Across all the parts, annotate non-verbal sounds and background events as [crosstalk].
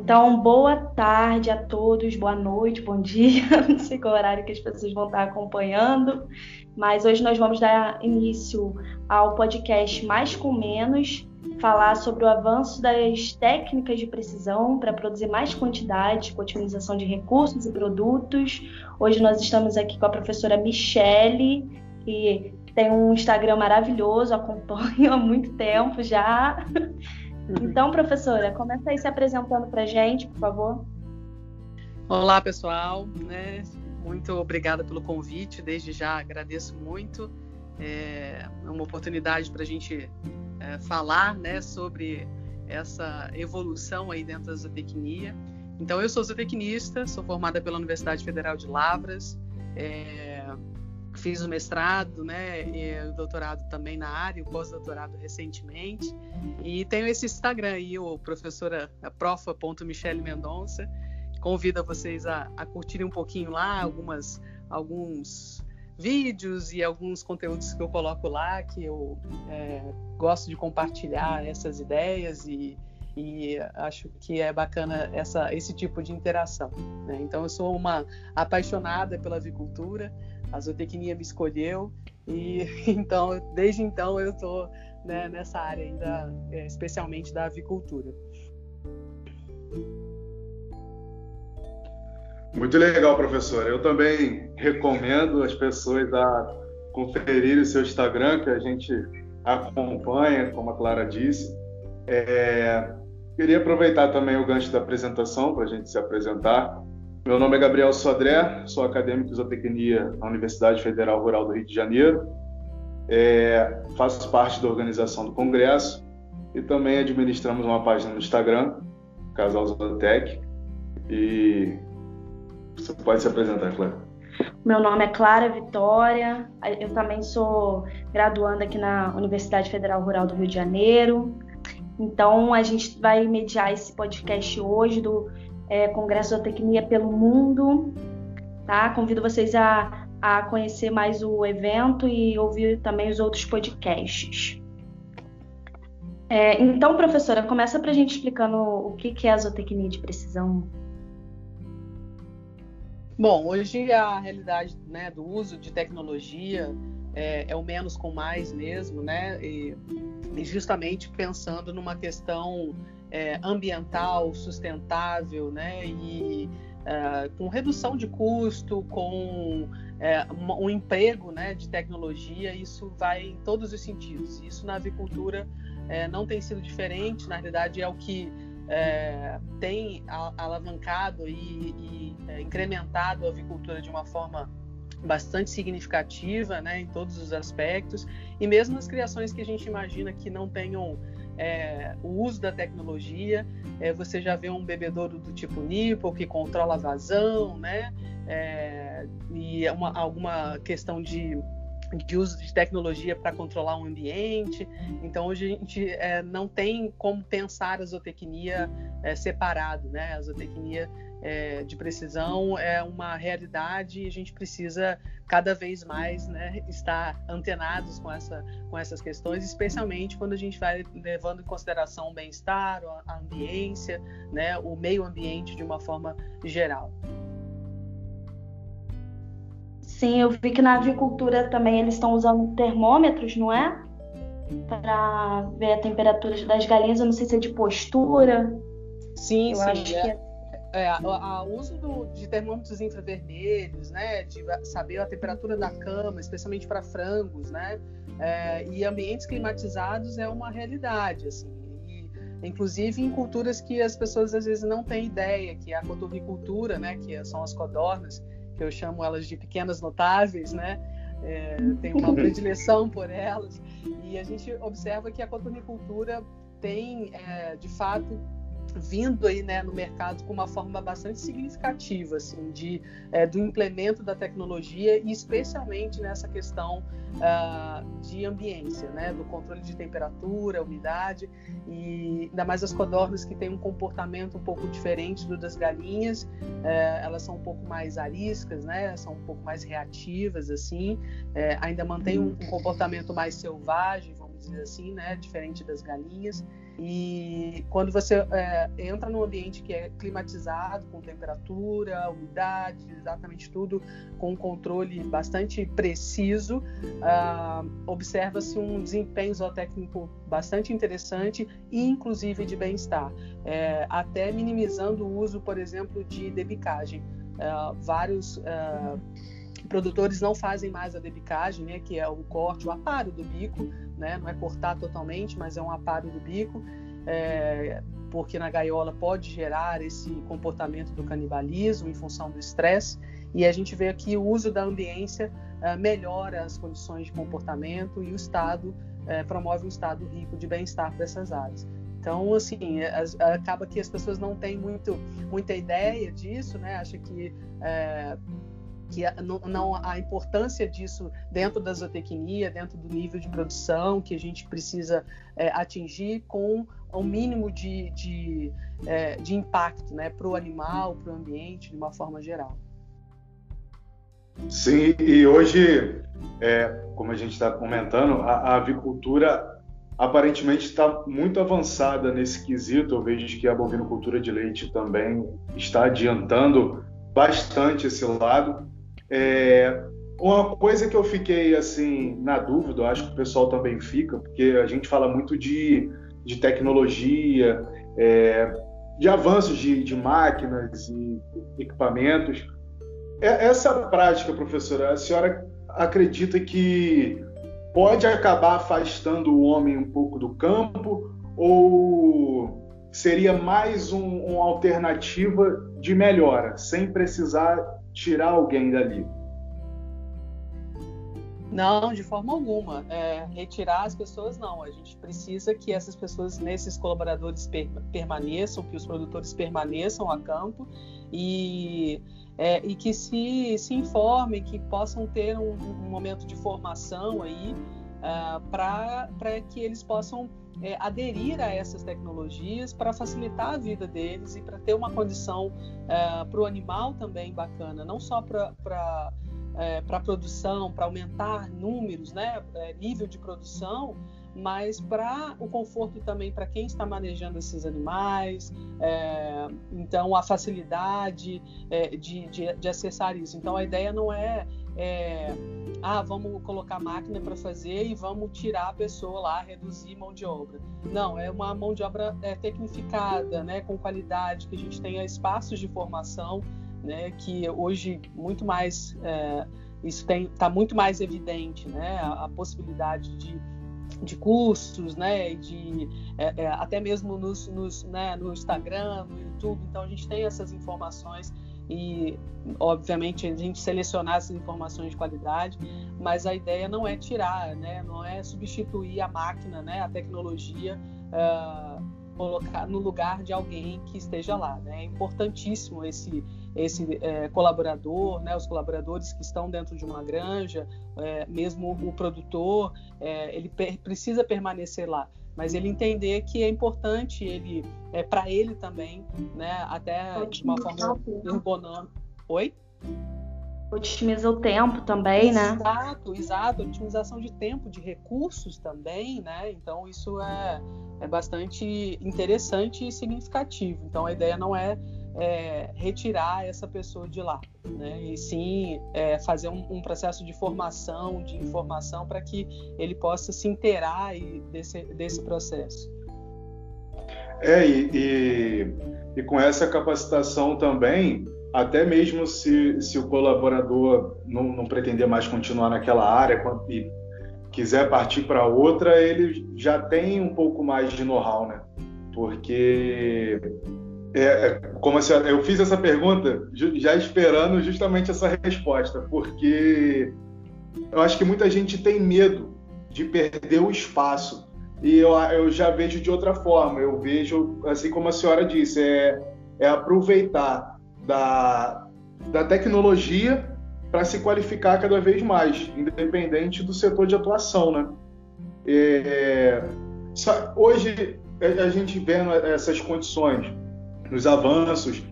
Então, boa tarde a todos, boa noite, bom dia. [laughs] Não sei qual horário que as pessoas vão estar acompanhando, mas hoje nós vamos dar início ao podcast Mais com Menos, falar sobre o avanço das técnicas de precisão para produzir mais quantidade, com otimização de recursos e produtos. Hoje nós estamos aqui com a professora Michele, que tem um Instagram maravilhoso, acompanho há muito tempo já. Então, professora, começa aí se apresentando para a gente, por favor. Olá, pessoal. Né? Muito obrigada pelo convite. Desde já agradeço muito. É uma oportunidade para a gente é, falar né, sobre essa evolução aí dentro da zootecnia. Então, eu sou zootecnista, sou formada pela Universidade Federal de Lavras, é, fiz o mestrado, né, e o doutorado também na área, o pós-doutorado recentemente, e tenho esse Instagram aí, o professora profa.michele Mendonça, convido vocês a, a curtirem um pouquinho lá, algumas, alguns vídeos e alguns conteúdos que eu coloco lá, que eu é, gosto de compartilhar essas ideias e, e acho que é bacana essa, esse tipo de interação. Né? Então, eu sou uma apaixonada pela avicultura, a zootecnia me escolheu e [laughs] então, desde então, eu estou né, nessa área ainda, é, especialmente da avicultura. Muito legal, professor. Eu também recomendo as pessoas a conferir o seu Instagram, que a gente acompanha, como a Clara disse. É... Queria aproveitar também o gancho da apresentação para a gente se apresentar. Meu nome é Gabriel Sodré, sou acadêmico de zootecnia na Universidade Federal Rural do Rio de Janeiro. É... faço parte da organização do congresso e também administramos uma página no Instagram, Casal Zootec. E você pode se apresentar, Clara. Meu nome é Clara Vitória, eu também sou graduanda aqui na Universidade Federal Rural do Rio de Janeiro. Então, a gente vai mediar esse podcast hoje do é, Congresso da Tecnia pelo Mundo. Tá? Convido vocês a, a conhecer mais o evento e ouvir também os outros podcasts. É, então, professora, começa para a gente explicando o que, que é a zootecnia de precisão. Bom, hoje a realidade né, do uso de tecnologia é, é, o menos com mais mesmo, né? E, e justamente pensando numa questão é, ambiental, sustentável, né? E é, com redução de custo, com é, um, emprego né, de tecnologia, isso vai em todos os sentidos. Isso na avicultura é, não tem sido diferente, na realidade é o que é, tem alavancado e, e é, incrementado a avicultura de uma forma bastante significativa né, em todos os aspectos, e mesmo nas criações que a gente imagina que não tenham é, o uso da tecnologia, é, você já vê um bebedouro do tipo Nipple que controla a vazão, né, é, e uma, alguma questão de de uso de tecnologia para controlar o ambiente. Então, hoje a gente é, não tem como pensar a zootecnia é, separado, né? A zootecnia é, de precisão é uma realidade e a gente precisa cada vez mais né, estar antenados com, essa, com essas questões, especialmente quando a gente vai levando em consideração o bem-estar, a ambiência, né, o meio ambiente de uma forma geral. Sim, eu vi que na avicultura também eles estão usando termômetros, não é? Para ver a temperatura das galinhas. Eu não sei se é de postura. Sim, eu sim. Acho é, que é... É, o uso do, de termômetros infravermelhos, né, de saber a temperatura da cama, especialmente para frangos, né, é, e ambientes climatizados é uma realidade, assim. E, inclusive em culturas que as pessoas às vezes não têm ideia, que é a cotovicultura, né, que são as codornas, que eu chamo elas de pequenas notáveis, né? É, tenho uma predileção por elas. E a gente observa que a cotonicultura tem, é, de fato, vindo aí né, no mercado com uma forma bastante significativa assim de é, do implemento da tecnologia e especialmente nessa questão uh, de ambiência né do controle de temperatura umidade e ainda mais as codornas que têm um comportamento um pouco diferente do das galinhas uh, elas são um pouco mais ariscas né são um pouco mais reativas assim uh, ainda mantém um, um comportamento mais selvagem vamos dizer assim né diferente das galinhas E quando você é, entra num ambiente que é climatizado, com temperatura, umidade, exatamente tudo, com um controle bastante preciso, uh, observa-se um desempenho zootécnico bastante interessante e, inclusive, de bem-estar, é, até minimizando o uso, por exemplo, de debicagem. Uh, vários uh, produtores não fazem mais a debicagem, né, que é o corte, o aparo do bico, né, não é cortar totalmente, mas é um aparo do bico, é, porque na gaiola pode gerar esse comportamento do canibalismo em função do estresse, e a gente vê aqui o uso da ambiência é, melhora as condições de comportamento e o estado é, promove um estado rico de bem-estar para essas aves. Então, assim, as, acaba que as pessoas não têm muito, muita ideia disso, né? Acha que é, que não, não, a importância disso dentro da zootecnia, dentro do nível de produção que a gente precisa é, atingir com o um mínimo de, de, é, de impacto né, para o animal, para o ambiente, de uma forma geral. Sim, e hoje, é, como a gente está comentando, a, a avicultura aparentemente está muito avançada nesse quesito. Eu vejo que a bovinocultura de leite também está adiantando bastante esse lado. É, uma coisa que eu fiquei assim na dúvida, acho que o pessoal também fica, porque a gente fala muito de, de tecnologia, é, de avanços de, de, máquinas e equipamentos. É, essa prática, professora, a senhora acredita que pode acabar afastando o homem um pouco do campo ou seria mais um, uma alternativa de melhora, sem precisar tirar alguém dali? Não, de forma alguma. É, retirar as pessoas, não. A gente precisa que essas pessoas, nesses colaboradores, per permaneçam, que os produtores permaneçam a campo e, é, e que se, se informem, que possam ter um, um momento de formação aí uh, para que eles possam é, aderir a essas tecnologias para facilitar a vida deles e para ter uma condição é, para o animal também bacana, não só para é, para produção, para aumentar números, né, é, nível de produção, mas para o conforto também para quem está manejando esses animais, é, então a facilidade é, de, de, de, acessar isso. Então a ideia não é, é ah, vamos colocar máquina para fazer e vamos tirar a pessoa lá, reduzir mão de obra. Não, é uma mão de obra é, tecnificada, né, com qualidade, que a gente tenha espaços de formação, né, que hoje muito mais é, isso está muito mais evidente, né, a, a possibilidade de de cursos, né, de é, é, até mesmo nos, nos, né, no Instagram, no YouTube. Então a gente tem essas informações e, obviamente, a gente selecionar essas informações de qualidade, mas a ideia não é tirar, né? não é substituir a máquina, né? a tecnologia, uh, colocar no lugar de alguém que esteja lá. Né? É importantíssimo esse, esse é, colaborador, né? os colaboradores que estão dentro de uma granja, é, mesmo o produtor, é, ele precisa permanecer lá mas ele entender que é importante ele é para ele também, né? Até de uma forma ergonômica. Oi? Otimiza o tempo também, né? Exato, exato. Otimização de tempo, de recursos também, né? Então isso é, é bastante interessante e significativo. Então a ideia não é é, retirar essa pessoa de lá, né? E sim é, fazer um, um, processo de formação, de informação, para que ele possa se inteirar desse, desse processo. É, e, e, e, com essa capacitação também, até mesmo se, se o colaborador não, não pretender mais continuar naquela área e quiser partir para outra, ele já tem um pouco mais de know-how, né? Porque é, é, como assim, eu fiz essa pergunta já esperando justamente essa resposta, porque eu acho que muita gente tem medo de perder o espaço. E eu, eu já vejo de outra forma. Eu vejo, assim como a senhora disse, é, é aproveitar da, da tecnologia para se qualificar cada vez mais, independente do setor de atuação, né? É, hoje a gente vendo essas condições nos avanços.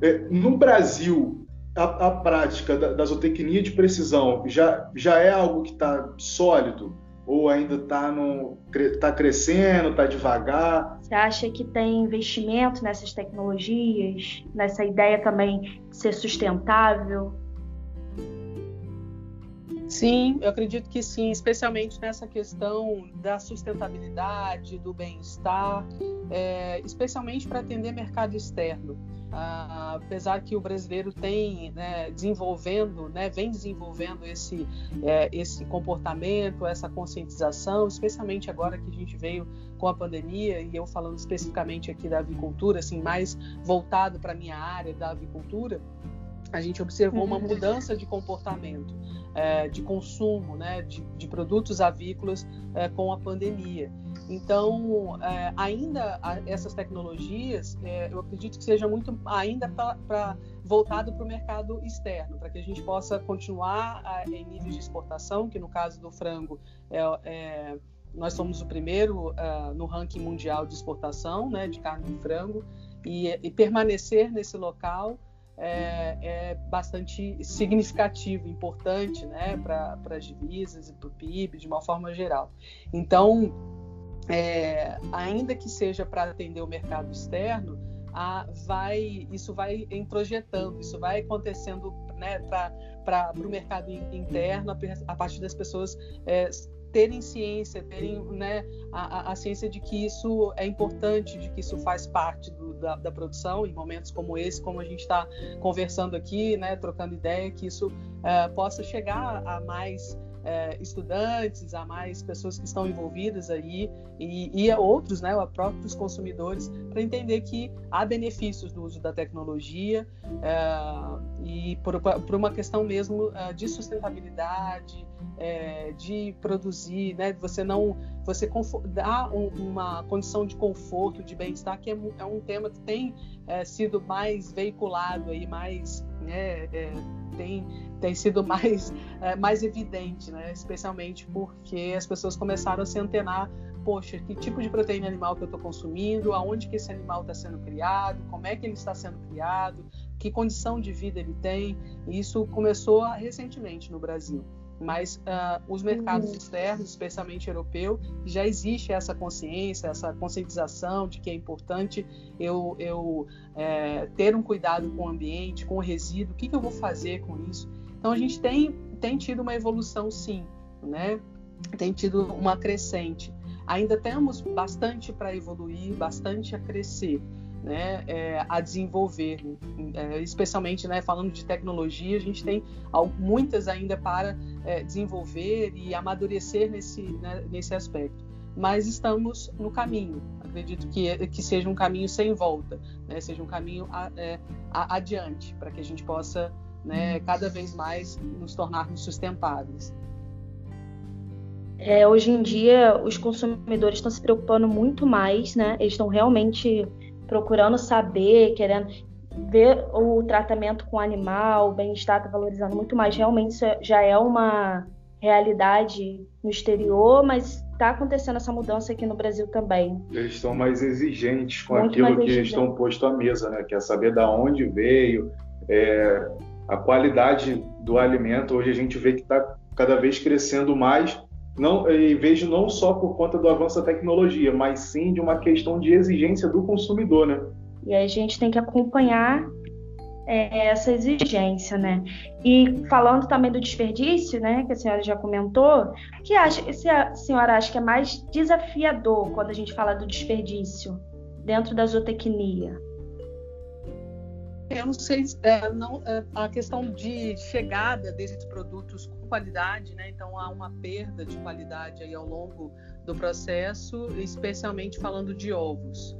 É, no Brasil, a, a prática da, da, zootecnia de precisão já, já é algo que está sólido? ou ainda está tá crescendo, está devagar? Você acha que tem investimento nessas tecnologias, nessa ideia também de ser sustentável? Sim, eu acredito que sim, especialmente nessa questão da sustentabilidade, do bem-estar, é, especialmente para atender mercado externo. Ah, apesar que o brasileiro tem né, desenvolvendo, né, vem desenvolvendo esse, é, esse comportamento, essa conscientização, especialmente agora que a gente veio com a pandemia e eu falando especificamente aqui da avicultura, assim mais voltado para a minha área da avicultura, a gente observou uma uhum. mudança de comportamento, é, de consumo né, de, de produtos avícolas é, com a pandemia. Então, é, ainda essas tecnologias, é, eu acredito que seja muito ainda para voltado para o mercado externo, para que a gente possa continuar a, em níveis de exportação, que no caso do frango é, é nós somos o primeiro uh, no ranking mundial de exportação né, de carne de frango e, e permanecer nesse local é, é bastante significativo, importante né, para as divisas e para o PIB de uma forma geral. Então, é, ainda que seja para atender o mercado externo, a, vai, isso vai introjetando, isso vai acontecendo né, para o mercado interno a, partir das pessoas é, terem ciência, terem né, a, a, ciência de que isso é importante, de que isso faz parte do, da, da, produção, em momentos como esse, como a gente está conversando aqui, né, trocando ideia, que isso é, possa chegar a mais é, estudantes, a mais pessoas que estão envolvidas aí e, e a outros, né, a próprios consumidores, para entender que há benefícios do uso da tecnologia é, e por, por, uma questão mesmo é, de sustentabilidade, é, de produzir, né, você não, você dá um, uma condição de conforto, de bem-estar, que é, é, um tema que tem é, sido mais veiculado aí, mais né, tem, tem sido mais, é, mais evidente, né? especialmente porque as pessoas começaram a se antenar poxa, que tipo de proteína animal que eu estou consumindo, aonde que esse animal está sendo criado, como é que ele está sendo criado, que condição de vida ele tem. E isso começou recentemente no Brasil. Mas uh, os mercados uhum. externos, especialmente europeu, já existe essa consciência, essa conscientização de que é importante eu, eu é, ter um cuidado com o ambiente, com o resíduo, o que, que eu vou fazer com isso. Então a gente tem, tem tido uma evolução sim, né? tem tido uma crescente. Ainda temos bastante para evoluir, bastante a crescer né, é, a desenvolver, é, especialmente né, falando de tecnologia, a gente tem muitas ainda para é, desenvolver e amadurecer nesse, né, nesse aspecto. Mas estamos no caminho. Acredito que, que seja um caminho sem volta, né, seja um caminho a, é, a, adiante, para que a gente possa né, cada vez mais nos tornarmos sustentáveis. É, hoje em dia, os consumidores estão se preocupando muito mais, né? Eles estão realmente procurando saber, querendo ver o tratamento com o animal, o bem-estar está valorizando muito mais. Realmente isso já é uma realidade no exterior, mas está acontecendo essa mudança aqui no Brasil também. Eles estão mais exigentes com muito aquilo que exigente. estão posto à mesa, né? Quer saber da onde veio, é, a qualidade do alimento. Hoje a gente vê que está cada vez crescendo mais não, e vejo não só por conta do avanço da tecnologia, mas sim de uma questão de exigência do consumidor, né? E a gente tem que acompanhar é, essa exigência, né? E falando também do desperdício, né, que a senhora já comentou, que acha, se a senhora acha que é mais desafiador quando a gente fala do desperdício dentro da zootecnia? Eu não sei, é, não, é, a questão de chegada desses produtos com qualidade, né? Então há uma perda de qualidade aí ao longo do processo, especialmente falando de ovos.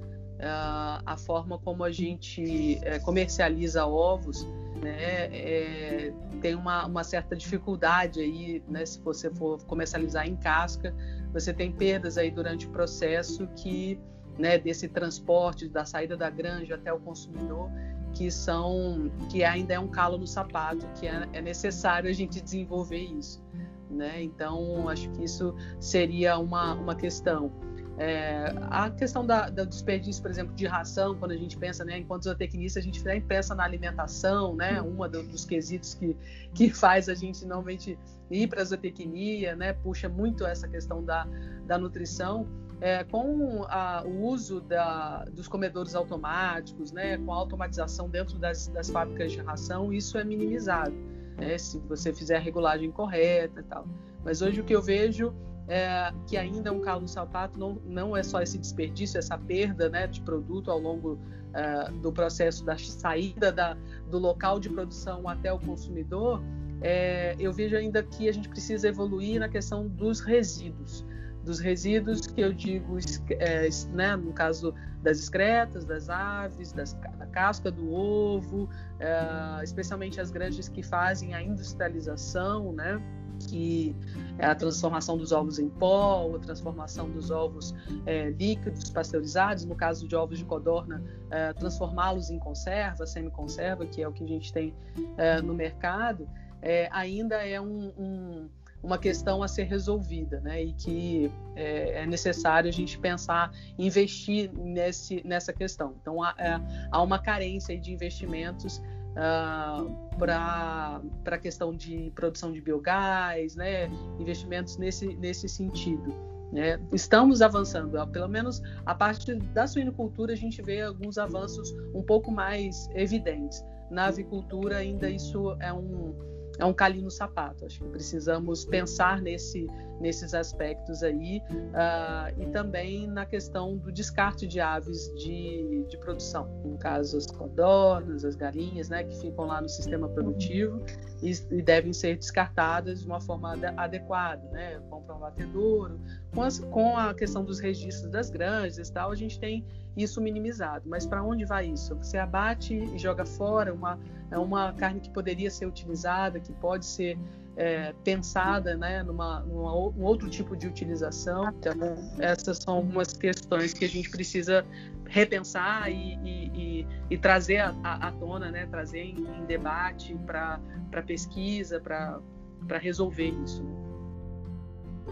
Uh, a forma como a gente é, comercializa ovos, né, é, tem uma, uma, certa dificuldade aí, né, se você for comercializar em casca, você tem perdas aí durante o processo que, né, desse transporte da saída da granja até o consumidor que são que ainda é um calo no sapato, que é, é necessário a gente desenvolver isso. Né? Então, acho que isso seria uma, uma questão. É, a questão da, do desperdício, por exemplo, de ração, quando a gente pensa, né, enquanto zootecnista, a gente sempre pensa na alimentação, né, uma do, dos quesitos que, que faz a gente normalmente ir para a zootecnia, né, puxa muito essa questão da, da nutrição. É, com a, o uso da, dos comedores automáticos, né, com a automatização dentro das, das fábricas de ração, isso é minimizado, né, se você fizer a regulagem correta e tal. Mas hoje o que eu vejo é, que ainda é um calo no sapato, não, não é só esse desperdício, essa perda né, de produto ao longo é, do processo da saída da, do local de produção até o consumidor, é, eu vejo ainda que a gente precisa evoluir na questão dos resíduos. Dos resíduos que eu digo, é, né, no caso das excretas, das aves, das, da casca do ovo, é, especialmente as granjas que fazem a industrialização, né? que é a transformação dos ovos em pó, a transformação dos ovos é, líquidos pasteurizados, no caso de ovos de codorna, é, transformá-los em conserva, semi-conserva, que é o que a gente tem é, no mercado, é, ainda é um, um, uma questão a ser resolvida, né? E que é, é necessário a gente pensar, investir nesse, nessa questão. Então há, é, há uma carência de investimentos uh, ah, para a questão de produção de biogás, né, investimentos nesse, nesse sentido. Né? Estamos avançando, pelo menos a parte da suinocultura a gente vê alguns avanços um pouco mais evidentes. Na avicultura ainda isso é um, é um calinho no sapato. Acho que precisamos pensar nesse, nesses aspectos aí uh, e também na questão do descarte de aves de, de produção, no caso as codornas, as galinhas, né, que ficam lá no sistema produtivo e, e devem ser descartadas de uma forma adequada, né, compra um batedouro. Com, as, com a questão dos registros das granjas e tal, a gente tem isso minimizado. Mas para onde vai isso? Você abate e joga fora uma, é uma carne que poderia ser utilizada, que pode ser é, pensada né, numa, numa, um outro tipo de utilização. Então, essas são algumas questões que a gente precisa repensar e, e, e, e trazer à, tona, né, trazer em, em debate para pesquisa, para resolver isso.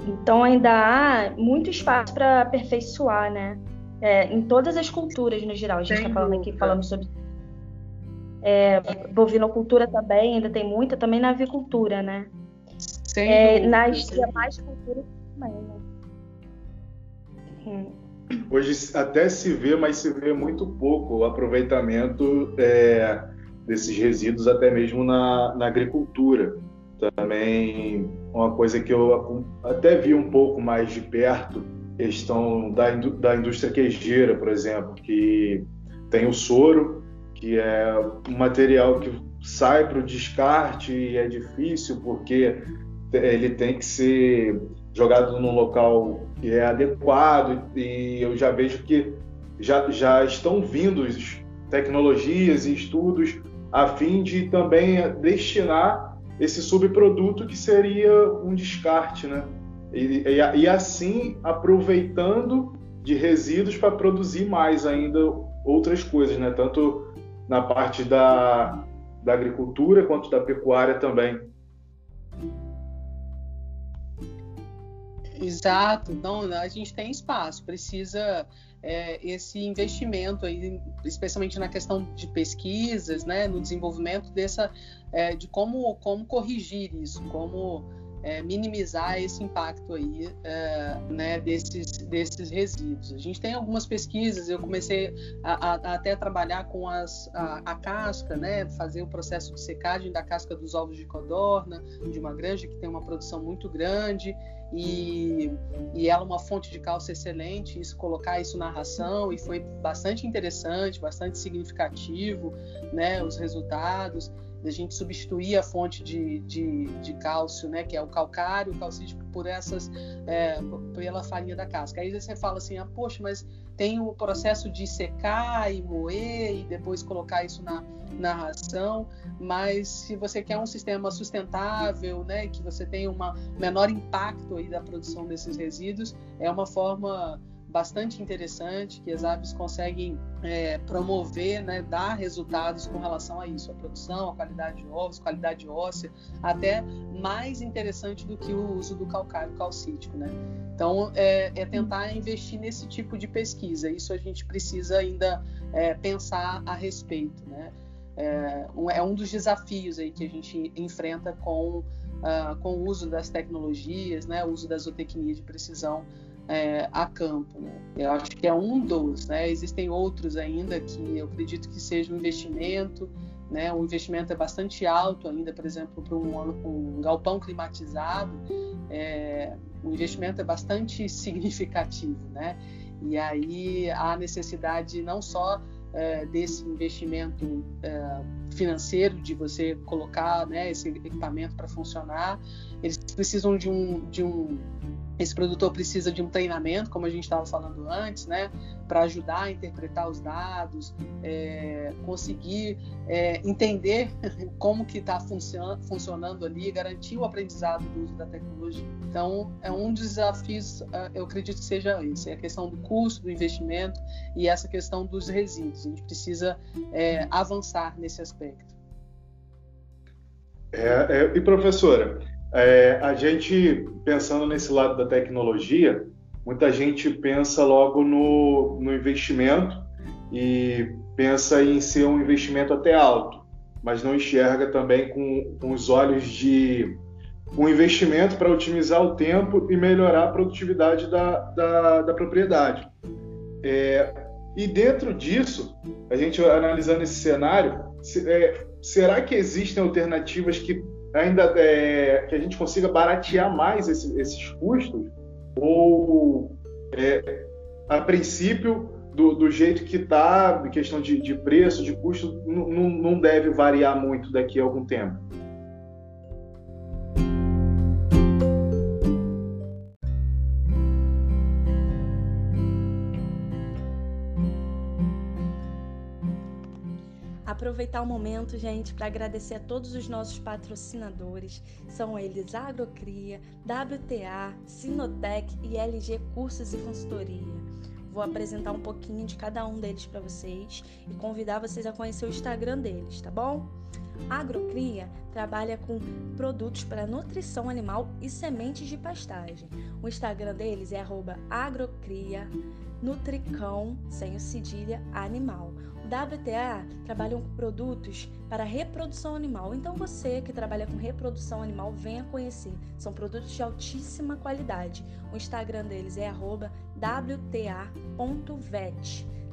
Então ainda há muito espaço para aperfeiçoar, né? É, em todas as culturas no geral. A gente está falando aqui falando sobre é, bovinocultura também, ainda tem muita, também na avicultura, né? Sem é, nas demais culturas também, né? Hum. Hoje até se vê, mas se vê muito pouco o aproveitamento é, desses resíduos, até mesmo na, na agricultura. Também uma coisa que eu até vi um pouco mais de perto, questão da, da indústria queijeira, por exemplo, que tem o soro, que é um material que sai para o descarte e é difícil porque ele tem que ser jogado num local que é adequado e eu já vejo que já, já estão vindo tecnologias e estudos a fim de também destinar esse subproduto que seria um descarte, né? E, e, e assim aproveitando de resíduos para produzir mais ainda outras coisas, né? Tanto na parte da, da agricultura quanto da pecuária também. Exato, então a gente tem espaço, precisa é, esse investimento aí, especialmente na questão de pesquisas, né, no desenvolvimento dessa, é, de como, como corrigir isso, como é, minimizar esse impacto aí é, né, desses, desses resíduos. A gente tem algumas pesquisas, eu comecei a, a, a até trabalhar com as, a, a, casca, né, fazer o processo de secagem da casca dos ovos de codorna, de uma granja que tem uma produção muito grande e, e ela é uma fonte de cálcio excelente, isso colocar isso na ração e foi bastante interessante, bastante significativo, né, os resultados da gente substituir a fonte de, de, de, cálcio, né, que é o calcário, o calcítico, por essas, é, pela farinha da casca. Aí você fala assim, ah, poxa, mas tem o processo de secar e moer e depois colocar isso na, na ração, mas se você quer um sistema sustentável, né, que você tenha um menor impacto aí da produção desses resíduos, é uma forma bastante interessante que as aves conseguem é, promover, né, dar resultados com relação a isso, a produção, a qualidade de ovos, qualidade óssea, até mais interessante do que o uso do calcário calcítico, né? Então, é, é tentar investir nesse tipo de pesquisa. Isso a gente precisa ainda é, pensar a respeito, né? É um, é dos desafios aí que a gente enfrenta com, uh, com o uso das tecnologias, né? O uso da zootecnia de precisão é, a campo. Né? Eu acho que é um dos, né? Existem outros ainda que eu acredito que seja um investimento, né? O investimento é bastante alto ainda, por exemplo, para um, um, galpão climatizado, é, o investimento é bastante [laughs] significativo, né? E aí há necessidade não só é, desse investimento é, financeiro de você colocar né, esse equipamento para funcionar, eles precisam de um, de um esse produtor precisa de um treinamento, como a gente estava falando antes, né, para ajudar a interpretar os dados, é, conseguir é, entender [laughs] como que está funcionando, funcionando ali, garantir o aprendizado do uso da tecnologia. Então, é um dos desafios, é, eu acredito que seja esse, é a questão do custo do investimento e essa questão dos resíduos. A gente precisa é, avançar nesse aspecto. É, e professora, é, a gente, pensando nesse lado da tecnologia, muita gente pensa logo no, no investimento e pensa em ser um investimento até alto, mas não enxerga também com, com os olhos de um investimento para otimizar o tempo e melhorar a produtividade da, da, da propriedade. É, e dentro disso, a gente analisando esse cenário, se, é, será que existem alternativas que ainda é, que a gente consiga baratear mais esse, esses custos ou é, a princípio do, do, jeito que está, questão de, de, preço, de custo, não deve variar muito daqui a algum tempo. Aproveitar o momento, gente, para agradecer a todos os nossos patrocinadores. São eles Agrocria, WTA, Sinotec e LG Cursos e Consultoria. Vou apresentar um pouquinho de cada um deles para vocês e convidar vocês a conhecer o Instagram deles, tá bom? A Agrocria trabalha com produtos para nutrição animal e sementes de pastagem. O Instagram deles é agrocria nutricão, sem o cedilha, animal. WTA trabalham com produtos para reprodução animal. Então você que trabalha com reprodução animal, venha conhecer. São produtos de altíssima qualidade. O Instagram deles é @wta.vet,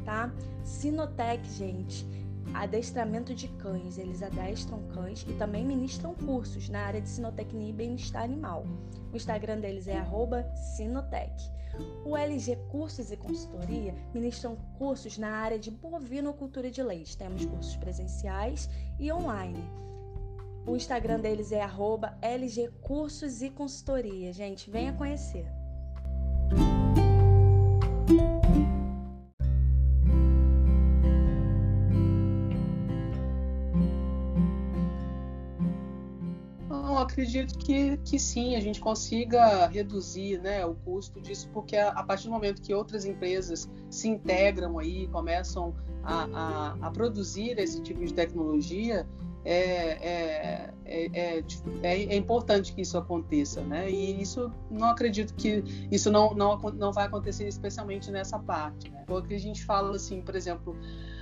tá? Sinotec, gente, adestramento de cães. Eles adestram cães e também ministram cursos na área de sinotecnia e bem-estar animal. O Instagram deles é @sinotec. O LG Cursos e Consultoria ministram cursos na área de bovinocultura de leite. Temos cursos presenciais e online. O Instagram deles é LG Cursos e Consultoria. Gente, venha conhecer. Acredito que, que sim, a gente consiga reduzir né, o custo disso, porque a, a, partir do momento que outras empresas se integram aí, começam a, a, a produzir esse tipo de tecnologia, é, é, é, é, importante que isso aconteça, né? E isso não acredito que isso não, não, não vai acontecer especialmente nessa parte, né? Porque a gente fala assim, por exemplo,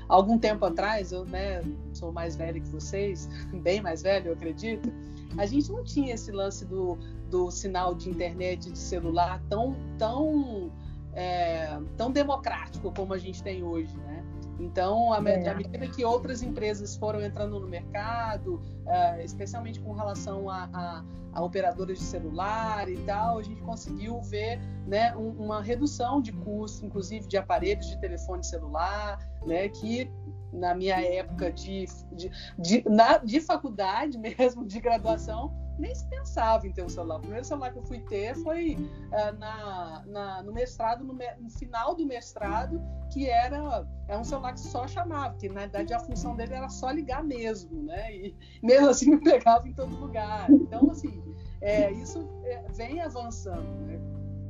algum tempo atrás, eu né, sou mais velho que vocês, [laughs] bem mais velho, eu acredito, a gente não tinha esse lance do, do sinal de internet de celular tão, tão, é, tão democrático como a gente tem hoje, né? Então, à é. medida que outras empresas foram entrando no mercado, uh, especialmente com relação a, a, a, operadoras de celular e tal, a gente conseguiu ver né, um, uma redução de custo, inclusive de aparelhos de telefone celular, né, que na minha época de, de, de, na, de faculdade [laughs] mesmo, de graduação, nem se pensava em ter um celular. O primeiro celular que eu fui ter foi uh, na, na, no mestrado, no, no, final do mestrado, que era, era um celular que só chamava, porque na verdade a função dele era só ligar mesmo, né? E [laughs] mesmo assim me pegava em todo lugar. Então, assim, é, isso é, vem avançando, né?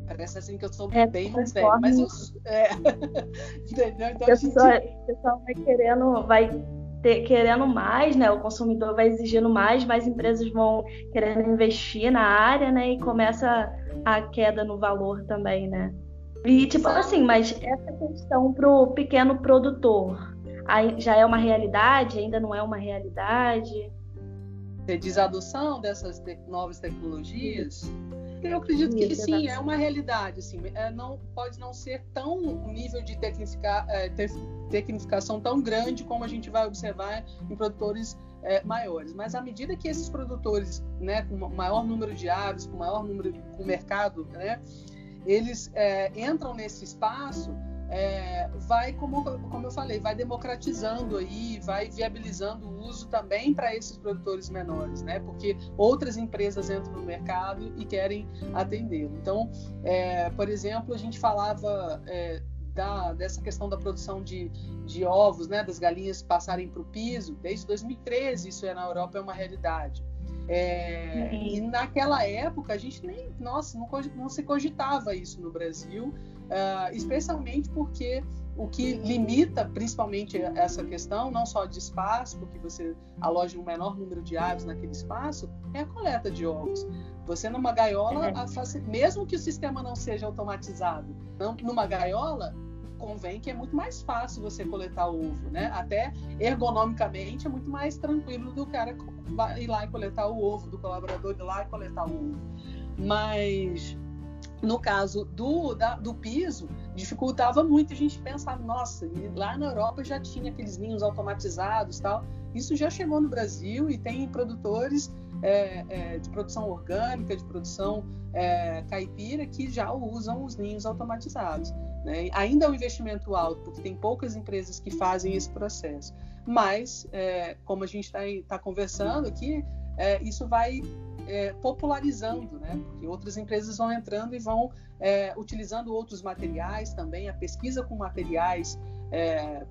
Parece assim que eu sou é, bem mais velho, mas eu. É. [laughs] Então, o pessoal, gente... pessoal vai querendo, vai ter, querendo mais, né? O consumidor vai exigindo mais, mais empresas vão querendo investir na área, né? E começa a queda no valor também, né? E tipo assim, mas essa questão para o pequeno produtor já é uma realidade? Ainda não é uma realidade? Você diz a adoção dessas te novas tecnologias? Eu acredito que sim, é uma realidade. Assim, é, não, pode não ser tão um nível de tecnificar, é, tecnificação tão grande como a gente vai observar em produtores é, maiores. Mas à medida que esses produtores, né, com maior número de aves, com maior número com mercado, né, eles é, entram nesse espaço, é, vai, como, como eu falei, vai democratizando aí, vai viabilizando o uso também para esses produtores menores, né? Porque outras empresas entram no mercado e querem atendê-lo. Então, é, por exemplo, a gente falava é, da, dessa questão da produção de, de ovos, né? Das galinhas passarem para o piso, desde 2013 isso é na Europa é uma realidade. É, e naquela época a gente nem, nossa, não, não se cogitava isso no Brasil uh, especialmente porque o que limita principalmente essa questão, não só de espaço, porque você aloja um menor número de aves naquele espaço, é a coleta de ovos. Você numa gaiola, é. mesmo que o sistema não seja automatizado, numa gaiola, convém que é muito mais fácil você coletar o ovo, né? Até ergonomicamente é muito mais tranquilo do cara ir lá e coletar o ovo, do colaborador ir lá e coletar o ovo. Mas no caso do, da, do piso, dificultava muito a gente pensar, nossa, lá na Europa já tinha aqueles ninhos automatizados tal. Isso já chegou no Brasil e tem produtores é, é, de produção orgânica, de produção é, caipira, que já usam os ninhos automatizados. Né? Ainda é um investimento alto, porque tem poucas empresas que fazem esse processo. Mas, é, como a gente está tá conversando aqui, é, isso vai é, popularizando, né? Porque outras empresas vão entrando e vão é, utilizando outros materiais também. A pesquisa com materiais é,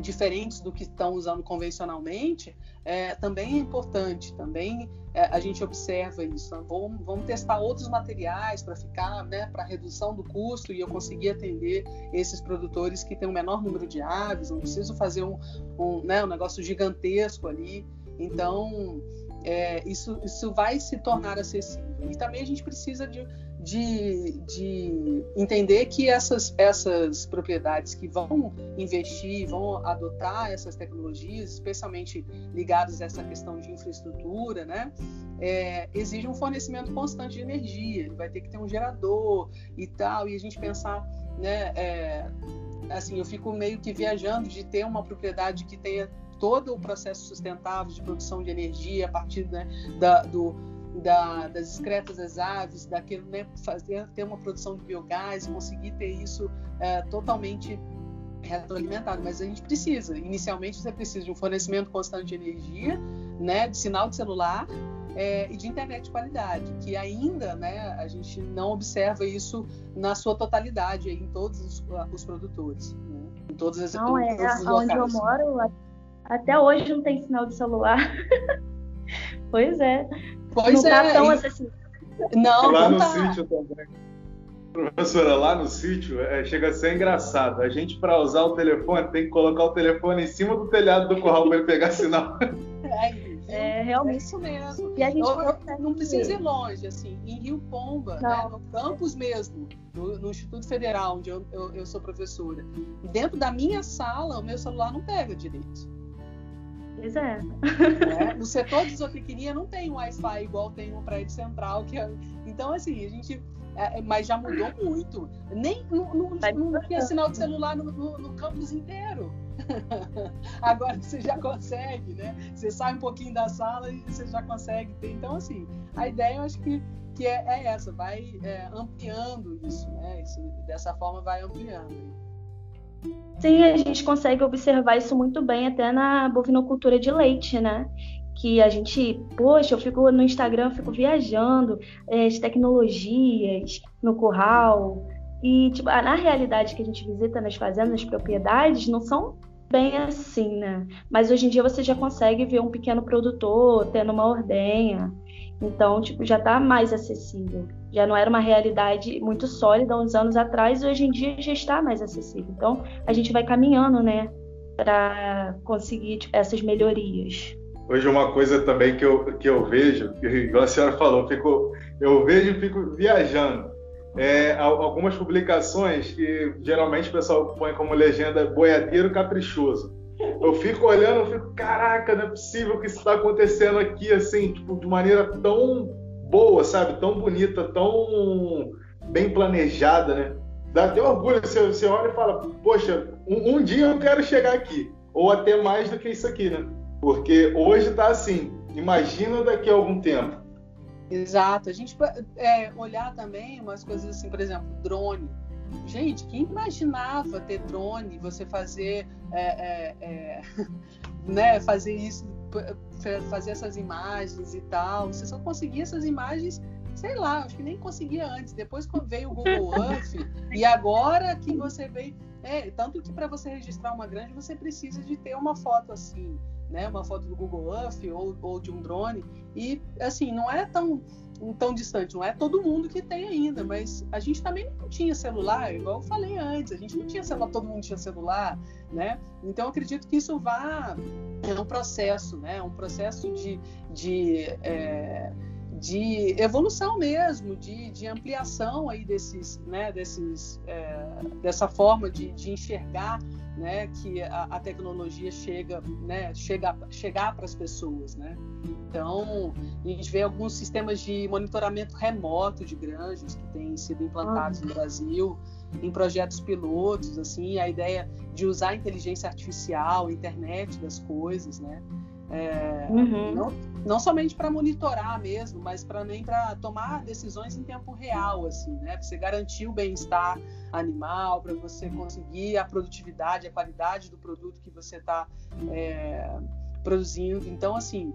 diferentes do que estão usando convencionalmente é, também é importante. Também é, a gente observa isso. Vamos, vamos testar outros materiais para ficar, né? Para redução do custo e eu conseguir atender esses produtores que têm um menor número de aves. Não preciso fazer um, um, né, um negócio gigantesco ali. Então é, isso, isso vai se tornar acessível. E também a gente precisa de, de, de, entender que essas, essas propriedades que vão investir, vão adotar essas tecnologias, especialmente ligadas a essa questão de infraestrutura, né, é, exige um fornecimento constante de energia. Vai ter que ter um gerador e tal, e a gente pensar, né, é, assim, eu fico meio que viajando de ter uma propriedade que tenha todo o processo sustentável de produção de energia a partir né, da, do, da, das excretas das aves, daquilo, né, fazer, ter uma produção de biogás, conseguir ter isso é, totalmente retroalimentado. Mas a gente precisa, inicialmente você precisa de um fornecimento constante de energia, né, de sinal de celular é, e de internet de qualidade, que ainda né, a gente não observa isso na sua totalidade em todos os, os produtores, né, em todas as Não, é, onde eu moro, até hoje não tem sinal de celular. [laughs] pois é. Pois não tá é. Tá tão acessível. Não, lá não no tá. sítio também. Professora, lá no sítio é, chega a ser engraçado. A gente, para usar o telefone, tem que colocar o telefone em cima do telhado do curral para ele pegar [laughs] sinal. É, é realmente é isso mesmo. E a gente eu, eu, não precisa ir longe, assim. Em Rio Pomba, né, no campus mesmo, no, no Instituto Federal, onde eu, eu, eu, sou professora, dentro da minha sala, o meu celular não pega direito. Pois é. é. No setor de zootecnia não tem Wi-Fi igual tem no prédio central. Que é... Então, assim, a gente. É, é mas já mudou muito. Nem não, não, não tinha sinal de celular no, no, no campus inteiro. [laughs] Agora você já consegue, né? Você sai um pouquinho da sala e você já consegue ter. Então, assim, a ideia eu acho que, que é, é essa, vai é, ampliando isso, né? Isso, dessa forma vai ampliando. Sim, a gente consegue observar isso muito bem até na bovinocultura de leite, né? Que a gente, poxa, eu fico no Instagram, fico viajando é, as tecnologias no curral. E, tipo, na realidade que a gente visita nas fazendas, nas propriedades, não são bem assim, né? Mas hoje em dia você já consegue ver um pequeno produtor tendo uma ordenha. Então, tipo, já está mais acessível. Já não era uma realidade muito sólida uns anos atrás, e hoje em dia já está mais acessível. Então, a gente vai caminhando, né, para conseguir tipo, essas melhorias. Hoje uma coisa também que eu, que eu vejo, igual a senhora falou, fico, eu vejo e fico viajando. É, algumas publicações que geralmente o pessoal põe como legenda boiadeiro caprichoso. Eu fico olhando, eu fico, caraca, não é possível que isso está acontecendo aqui assim, tipo, de maneira tão boa, sabe? Tão bonita, tão bem planejada, né? Dá até orgulho, você, você olha e fala, poxa, um, um dia eu quero chegar aqui, ou até mais do que isso aqui, né? Porque hoje está assim. Imagina daqui a algum tempo. Exato. A gente é, olhar também umas coisas assim, por exemplo, drone. Gente, quem imaginava ter drone, você fazer, é, é, é [laughs] né, fazer isso, fazer essas imagens e tal. Você só conseguia essas imagens, sei lá, acho que nem conseguia antes. Depois quando veio o Google [laughs] Earth e agora que você veio, é, tanto que para você registrar uma grande você precisa de ter uma foto assim né, uma foto do Google Earth ou, ou de um drone. E assim, não é tão, tão distante, não é todo mundo que tem ainda, mas a gente também não tinha celular, igual eu falei antes, a gente não tinha celular, todo mundo tinha celular, né? Então acredito que isso vá é um processo, né? Um processo de, de é, de evolução mesmo, de, de, ampliação aí desses, né, desses, é, dessa forma de, de enxergar né, que a, a, tecnologia chega, né, chega chegar para as pessoas, né? Então a gente vê alguns sistemas de monitoramento remoto de granjas que têm sido implantados no Brasil em projetos pilotos, assim, a ideia de usar a inteligência artificial, internet das coisas, né? É, uhum. não, não, somente para monitorar mesmo, mas também para tomar decisões em tempo real, assim, né? Para você garantir o bem-estar animal, para você conseguir a produtividade, a qualidade do produto que você está é, produzindo. Então, assim,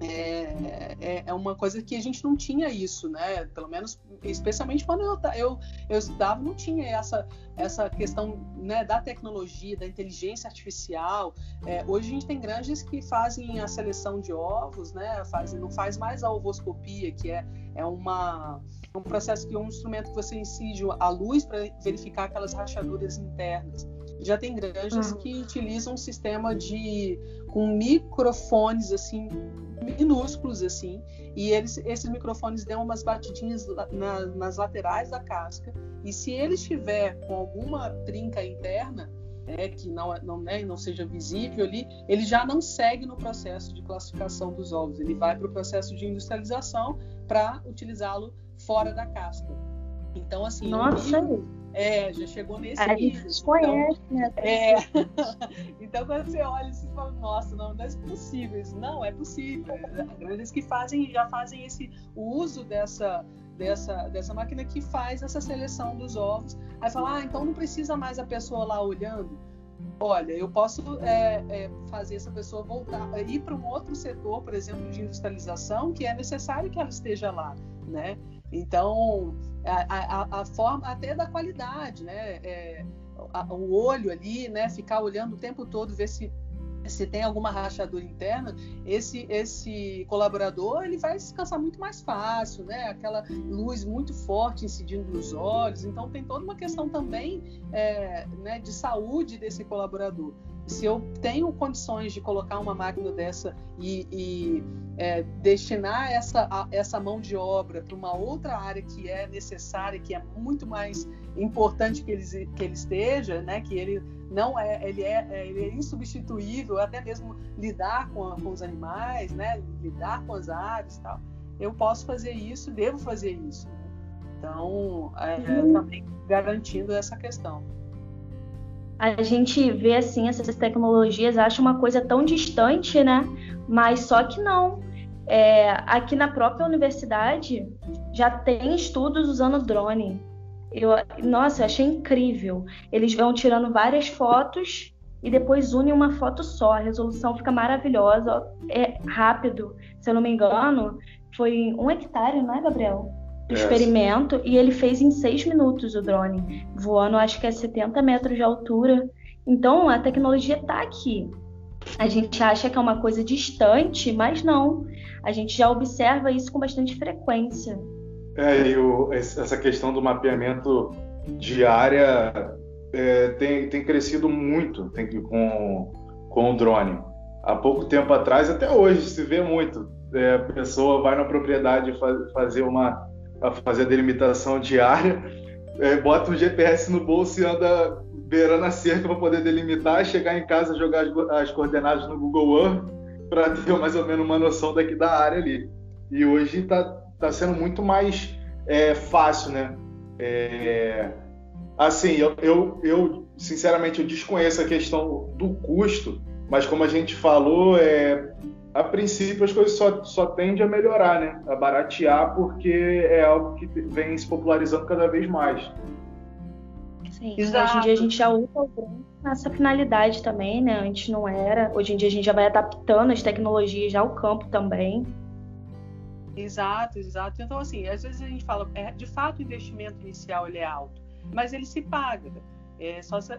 é, é, é, uma coisa que a gente não tinha isso, né? Pelo menos, especialmente quando eu, eu, eu estudava, não tinha essa, essa questão né, da tecnologia, da inteligência artificial. É, hoje a gente tem granjas que fazem a seleção de ovos, né? Fazem, não faz mais a ovoscopia, que é, é uma, um processo que é um instrumento que você incide a luz para verificar aquelas rachaduras internas. Já tem granjas uhum. que utilizam um sistema de com microfones assim minúsculos assim, e eles, esses microfones dão umas batidinhas na, nas laterais da casca, e se ele estiver com alguma trinca interna, é, que não, não, né, não seja visível ali, ele já não segue no processo de classificação dos ovos, ele vai para o processo de industrialização para utilizá-lo fora da casca. Então, assim, Nossa. É, já chegou nesse a nível. Gente conhece, então, né? É. [laughs] então quando você olha, você fala, nossa, não, não é possível isso. Não, é possível. Grandes que fazem, já fazem esse o uso dessa, dessa, dessa máquina que faz essa seleção dos ovos. Aí fala, ah, então não precisa mais a pessoa lá olhando. Olha, eu posso é, é, fazer essa pessoa voltar, ir para um outro setor, por exemplo, de industrialização, que é necessário que ela esteja lá, né? Então, a, a, forma até da qualidade, né? É, a, o olho ali, né? Ficar olhando o tempo todo, ver se se tem alguma rachadura interna, esse esse colaborador ele vai descansar muito mais fácil, né? Aquela luz muito forte incidindo nos olhos, então tem toda uma questão também é, né, de saúde desse colaborador se eu tenho condições de colocar uma máquina dessa e, e é, destinar essa, a, essa mão de obra para uma outra área que é necessária, que é muito mais importante que ele, que ele esteja, né? que ele não é ele, é, é, ele é insubstituível, até mesmo lidar com, a, com os animais, né? lidar com as aves e tal. Eu posso fazer isso, devo fazer isso. Né? Então, é, uhum. também garantindo essa questão a gente vê assim essas tecnologias, acha uma coisa tão distante, né? Mas só que não. É, aqui na própria universidade já tem estudos usando drone. Eu, nossa, eu achei incrível. Eles vão tirando várias fotos e depois unem uma foto só. A resolução fica maravilhosa, é rápido. Se eu não me engano, foi um hectare, não é, Gabriel? Do experimento e ele fez em seis minutos o drone, voando acho que a 70 metros de altura. Então a tecnologia está aqui. A gente acha que é uma coisa distante, mas não. A gente já observa isso com bastante frequência. É, e o, essa questão do mapeamento de área é, tem, tem crescido muito tem, com, com o drone. Há pouco tempo atrás, até hoje, se vê muito. É, a pessoa vai na propriedade fazer uma fazer a delimitação de área, é, bota o GPS no bolso e anda beirando a cerca para poder delimitar, chegar em casa jogar as, as coordenadas no Google Earth para ter mais ou menos uma noção daqui da área ali. E hoje está tá sendo muito mais é, fácil, né? É, assim, eu, eu, eu, sinceramente eu desconheço a questão do custo, mas como a gente falou, é, a princípio as coisas só, só tendem a melhorar, né? A baratear, porque é algo que vem se popularizando cada vez mais. Sim, Exato. hoje em dia a gente já usa o drone nessa finalidade também, né? Antes não era. Hoje em dia a gente já vai adaptando as tecnologias já ao campo também. Exato, exato. Então, assim, às vezes a gente fala, é, de fato o investimento inicial ele é alto, mas ele se paga. É só se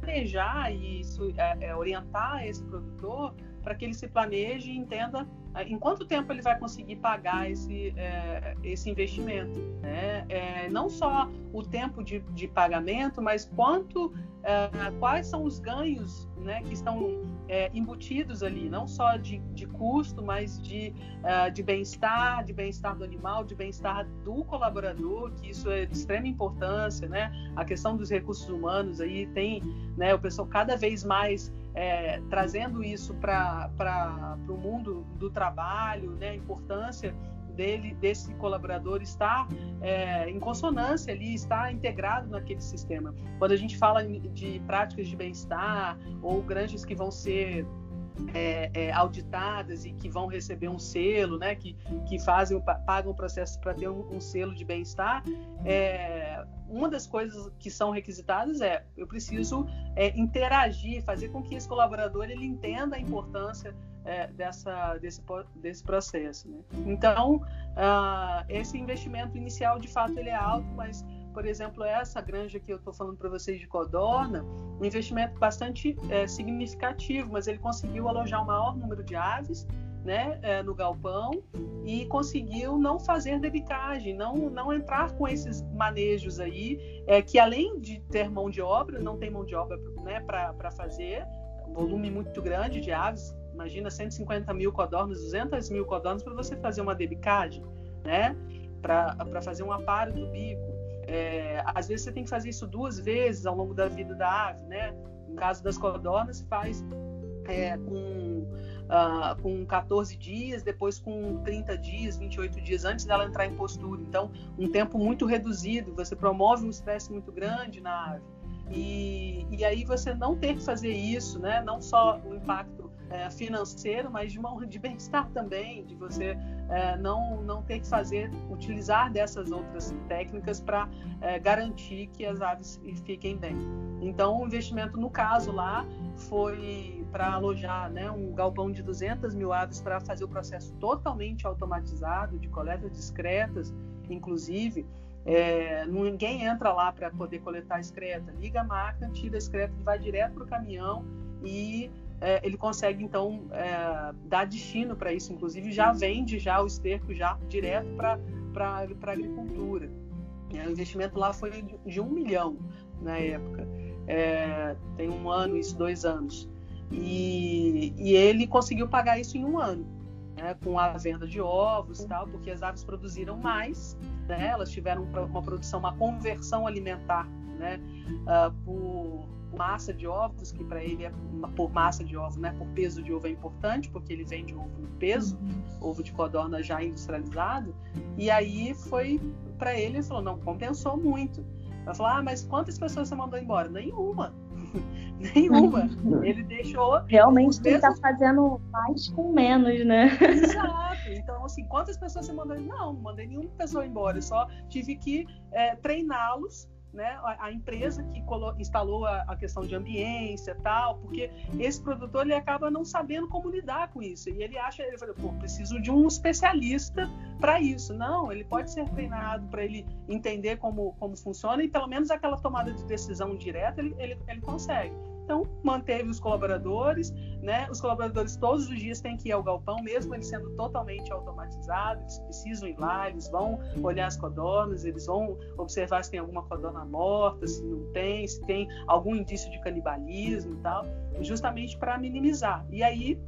planejar e é, é, orientar esse produtor para que ele se planeje e entenda ah, em quanto tempo ele vai conseguir pagar esse, é, esse investimento. Né? É, não só o tempo de, de pagamento, mas quanto, é, quais são os ganhos né, que estão é, embutidos ali, não só de, de custo, mas de, uh, de bem-estar, de bem-estar do animal, de bem-estar do colaborador, que isso é de extrema importância, né? A questão dos recursos humanos aí tem, né, o pessoal cada vez mais é, trazendo isso para o mundo do trabalho, né, a importância dele, desse colaborador estar é, em consonância ali, estar integrado naquele sistema. Quando a gente fala de práticas de bem-estar ou granjas que vão ser é, é, auditadas e que vão receber um selo, né, que, que fazem, pagam o processo para ter um, um, selo de bem-estar, é, uma das coisas que são requisitadas é eu preciso é, interagir, fazer com que esse colaborador ele entenda a importância é, dessa, desse, desse processo. Né? Então, uh, esse investimento inicial, de fato, ele é alto, mas por exemplo, essa granja que eu estou falando para vocês de Codorna, um investimento bastante é, significativo, mas ele conseguiu alojar o maior número de aves né, é, no galpão e conseguiu não fazer debitagem, não, não entrar com esses manejos aí, é, que além de ter mão de obra, não tem mão de obra né, para fazer, um volume muito grande de aves, imagina 150 mil codornas, 200 mil codornas para você fazer uma debicagem, né, para fazer um aparo do bico. É, às vezes você tem que fazer isso duas vezes ao longo da vida da ave, né? No caso das codornas, faz é, com, uh, com 14 dias, depois com 30 dias, 28 dias antes dela entrar em postura. Então, um tempo muito reduzido, você promove um estresse muito grande na ave. E, e aí você não ter que fazer isso, né? Não só o impacto é, financeiro, mas de, de bem-estar também, de você é, não, não ter que fazer, utilizar dessas outras técnicas para é, garantir que as aves fiquem bem. Então, o investimento no caso lá foi para alojar né, um galpão de 200 mil aves para fazer o processo totalmente automatizado, de coleta discretas, inclusive. É, ninguém entra lá para poder coletar a excreta. Liga a máquina, tira a excreta, vai direto para o caminhão e é, ele consegue então é, dar destino para isso, inclusive já vende já o esterco já direto para para a agricultura. É, o investimento lá foi de um milhão na época, é, tem um ano isso, dois anos, e, e ele conseguiu pagar isso em um ano, né, com a venda de ovos e tal, porque as aves produziram mais, né, elas tiveram uma produção, uma conversão alimentar, né, uh, por massa de ovos, que para ele é por massa de ovo, né, por peso de ovo é importante, porque ele vende ovo no peso, uhum. ovo de codorna já industrializado. E aí foi para ele, ele falou: não, compensou muito. Ela falou: ah, mas quantas pessoas você mandou embora? Nenhuma. [laughs] Nenhuma. Ele deixou. Realmente ele está fazendo mais com menos, né? Exato. Então, assim, quantas pessoas você mandou? Não, não mandei nenhuma pessoa embora. Eu só tive que é, treiná-los né, a, empresa que instalou a, questão de ambiência tal, porque esse produtor ele acaba não sabendo como lidar com isso e ele acha, ele fala, pô, preciso de um especialista para isso. Não, ele pode ser treinado para ele entender como, como funciona e pelo menos aquela tomada de decisão direta ele, ele, ele consegue. Então manteve os colaboradores, né? Os colaboradores todos os dias têm que ir ao galpão, mesmo eles sendo totalmente automatizados, eles precisam ir lá, eles vão olhar as codornas, eles vão observar se tem alguma codorna morta, se não tem, se tem algum indício de canibalismo e tal, justamente para minimizar. E aí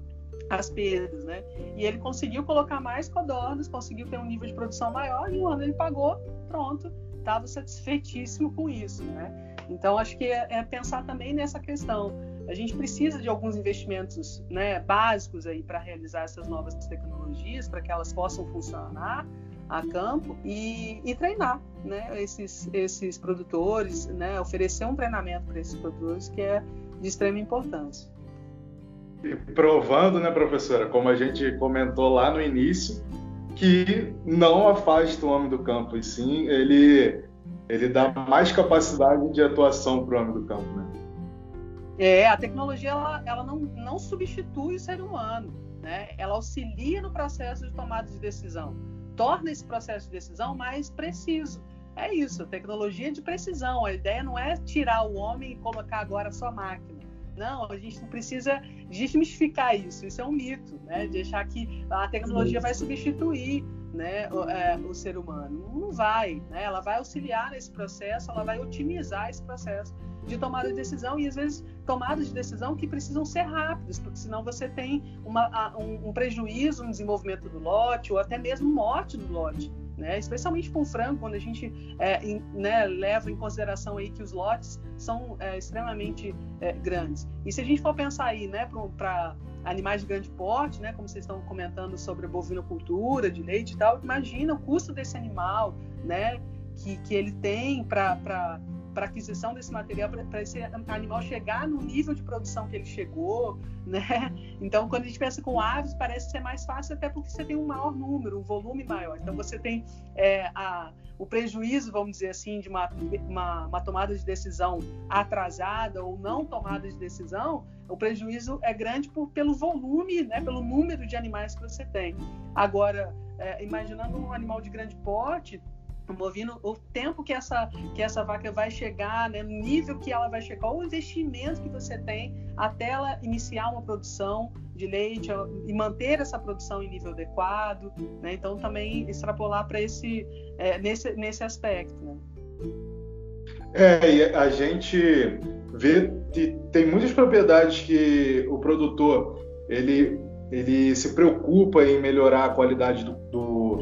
as perdas, né? E ele conseguiu colocar mais codornas, conseguiu ter um nível de produção maior e um ano ele pagou, pronto, estava satisfeitíssimo com isso, né? Então acho que é, é, pensar também nessa questão. A gente precisa de alguns investimentos, né, básicos aí para realizar essas novas tecnologias, para que elas possam funcionar a campo e, e treinar, né, esses esses produtores, né, oferecer um treinamento para esses produtores que é de extrema importância. E provando, né, professora, como a gente comentou lá no início, que não afasta o homem do campo, e sim ele, ele dá mais capacidade de atuação para o homem do campo. Né? É, a tecnologia ela, ela não, não substitui o ser humano, né? ela auxilia no processo de tomada de decisão, torna esse processo de decisão mais preciso. É isso, tecnologia de precisão. A ideia não é tirar o homem e colocar agora só máquina. Não, a gente não precisa desmistificar isso. Isso é um mito, né? De achar que a tecnologia vai substituir né, o, é, o, ser humano. Não vai, né? Ela vai auxiliar nesse processo, ela vai otimizar esse processo de tomada de decisão e às vezes tomadas de decisão que precisam ser rápidas, porque senão você tem uma, um, um prejuízo no desenvolvimento do lote ou até mesmo morte do lote né? especialmente com o frango, quando a gente é, em, né, leva em consideração aí que os lotes são é, extremamente é, grandes. E se a gente for pensar aí né, para animais de grande porte, né, como vocês estão comentando sobre a bovinocultura, de leite e tal, imagina o custo desse animal né, que, que ele tem para para aquisição desse material, para esse animal chegar no nível de produção que ele chegou, né? Então, quando a gente pensa com aves, parece ser mais fácil, até porque você tem um maior número, um volume maior. Então, você tem é, a, o prejuízo, vamos dizer assim, de uma, uma, uma, tomada de decisão atrasada ou não tomada de decisão, o prejuízo é grande por, pelo volume, né? Pelo número de animais que você tem. Agora, é, imaginando um animal de grande porte, bovino, o tempo que essa, que essa vaca vai chegar, né, no nível que ela vai chegar, o investimento que você tem até ela iniciar uma produção de leite e manter essa produção em nível adequado, né? Então também extrapolar para esse é, nesse nesse aspecto, né? É, e a gente vê que tem muitas propriedades que o produtor ele ele se preocupa em melhorar a qualidade do, do,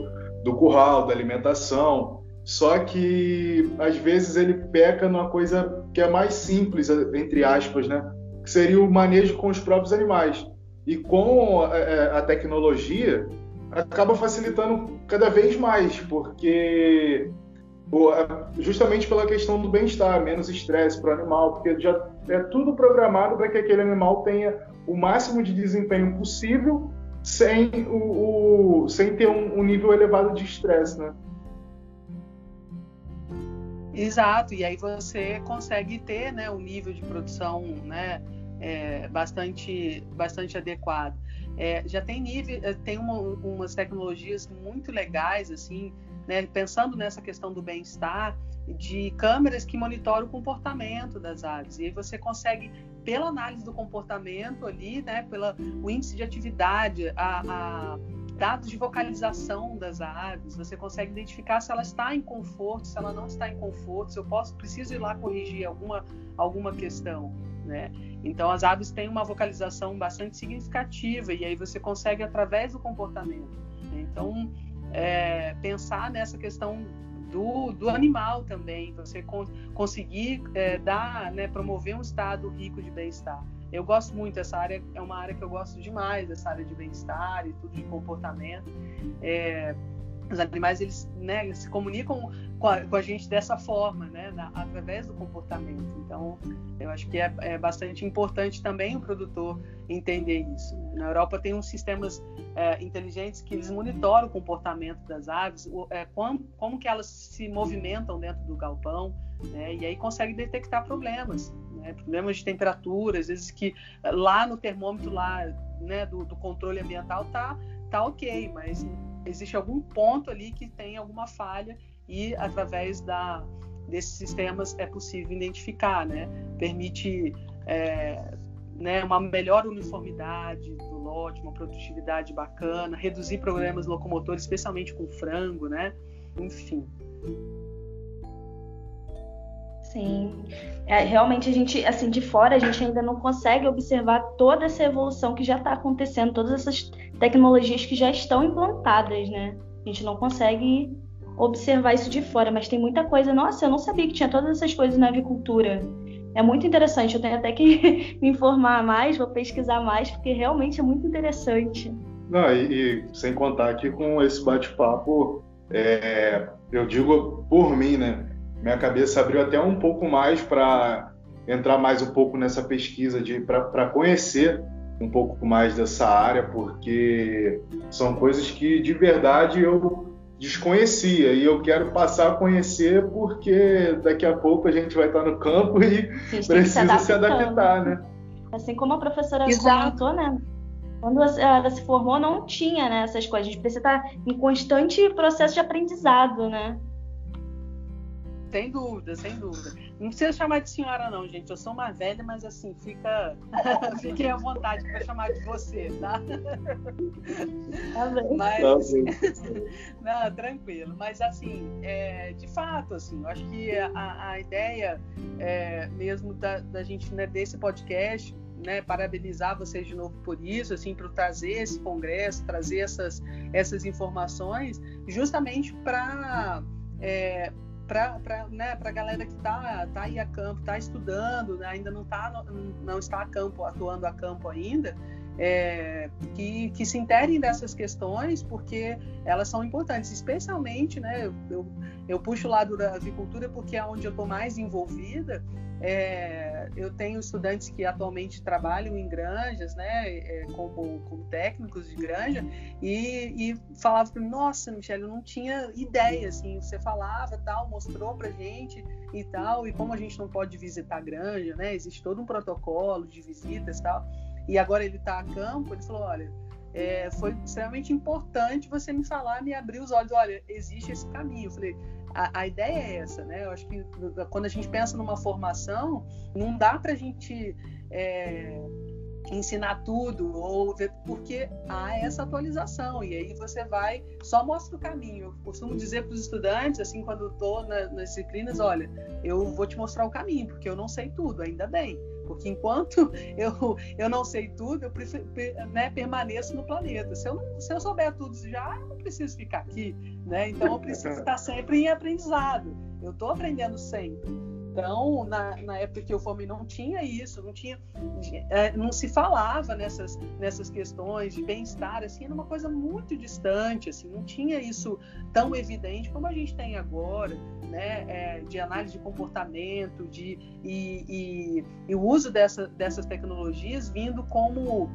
do curral, da alimentação, só que às vezes ele peca numa coisa que é mais simples, entre aspas, né? Que seria o manejo com os próprios animais. E com a, é, é, a tecnologia acaba facilitando cada vez mais, porque justamente pela questão do bem-estar, menos estresse para o animal, porque já é tudo programado para que aquele animal tenha o máximo de desempenho possível sem, o, o sem ter um, um nível elevado de estresse, né? Exato, e aí você consegue ter né, um nível de produção né, é, bastante, bastante adequado. É, já tem nível, é, tem uma, umas tecnologias muito legais, assim, né, pensando nessa questão do bem-estar, de câmeras que monitoram o comportamento das aves. E aí você consegue, pela análise do comportamento ali, né, pelo índice de atividade, a, a dados de vocalização das aves, você consegue identificar se ela está em conforto, se ela não está em conforto, se eu posso preciso ir lá corrigir alguma alguma questão, né? Então as aves têm uma vocalização bastante significativa e aí você consegue através do comportamento. Né? Então é, pensar nessa questão do, do animal também, você con conseguir é, dar, né, promover um estado rico de bem-estar. Eu gosto muito dessa área, é uma área que eu gosto demais, essa área de bem-estar e tudo de comportamento. É, os animais eles, né, se comunicam com a, com a, gente dessa forma, né, na, através do comportamento. Então, eu acho que é, é, bastante importante também o produtor entender isso. Na Europa tem uns sistemas é, inteligentes que eles monitoram o comportamento das aves, o, é, como, como que elas se movimentam dentro do galpão, né, e aí consegue detectar problemas né? problemas de temperatura, às vezes que eh, lá no termômetro lá, né, do, do controle ambiental tá, tá ok, mas existe algum ponto ali que tem alguma falha e através da, desses sistemas é possível identificar, né? Permite é, né, uma melhor uniformidade do lote, uma produtividade bacana, reduzir problemas locomotores, especialmente com frango, né? Enfim. Sim, é, realmente a gente, assim, de fora a gente ainda não consegue observar toda essa evolução que já está acontecendo, todas essas tecnologias que já estão implantadas, né? A gente não consegue observar isso de fora, mas tem muita coisa. Nossa, eu não sabia que tinha todas essas coisas na avicultura. É muito interessante, eu tenho até que [laughs] me informar mais, vou pesquisar mais, porque realmente é muito interessante. Não, e, e sem contar aqui com esse bate-papo, é, eu digo por mim, né? Minha cabeça abriu até um pouco mais para entrar mais um pouco nessa pesquisa de para conhecer um pouco mais dessa área, porque são coisas que de verdade eu desconhecia e eu quero passar a conhecer porque daqui a pouco a gente vai estar no campo e precisa se, se, adaptar, né? Assim como a professora Exato. comentou, né? Quando ela se formou, não tinha né, essas coisas. A gente precisa estar em constante processo de aprendizado, né? Sem dúvida, sem dúvida. Não precisa chamar de senhora, não, gente. Eu sou mais velha, mas assim, fica. [laughs] Fiquem à vontade para chamar de você, tá? Tá bem. Mas... [laughs] não, tranquilo. Mas assim, é, de fato, assim, eu acho que a, a ideia é, mesmo da, da gente, né, desse podcast, né, parabenizar vocês de novo por isso, assim, por trazer esse congresso, trazer essas, essas informações, justamente para é, para né, a galera que está tá aí a campo, está estudando, né, ainda não, tá, não está a campo, atuando a campo ainda, é, que, que se interem dessas questões, porque elas são importantes, especialmente, né, eu, eu puxo o lado da avicultura porque é onde eu estou mais envolvida, é, eu tenho estudantes que atualmente trabalham em granjas, né, é, como, como, técnicos de granja, e, e falavam para mim, nossa, Michelle, eu não tinha ideia, assim, você falava, tal, mostrou para gente e tal, e como a gente não pode visitar a granja, né, existe todo um protocolo de visitas e tal, e agora ele está a campo, ele falou, olha, é, foi extremamente importante você me falar, me abrir os olhos, olha, existe esse caminho. Eu falei, a, a, ideia é essa, né? Eu acho que quando a gente pensa numa formação, não dá para a gente é, ensinar tudo ou ver, porque há essa atualização e aí você vai só mostra o caminho. Eu costumo dizer para os estudantes, assim, quando estou na, nas disciplinas, olha, eu vou te mostrar o caminho porque eu não sei tudo, ainda bem. Porque enquanto [laughs] eu, eu não sei tudo, eu prefiro, né, permaneço no planeta. Se eu, não, se eu souber tudo já, eu não preciso ficar aqui. Né? Então eu preciso [laughs] estar sempre em aprendizado. Eu estou aprendendo sempre. Então, na, na, época que eu formei, não tinha isso, não tinha, é, não se falava nessas, nessas questões de bem-estar, assim, era uma coisa muito distante, assim, não tinha isso tão evidente como a gente tem agora, né, é, de análise de comportamento, de, e, e, e o uso dessa, dessas tecnologias vindo como,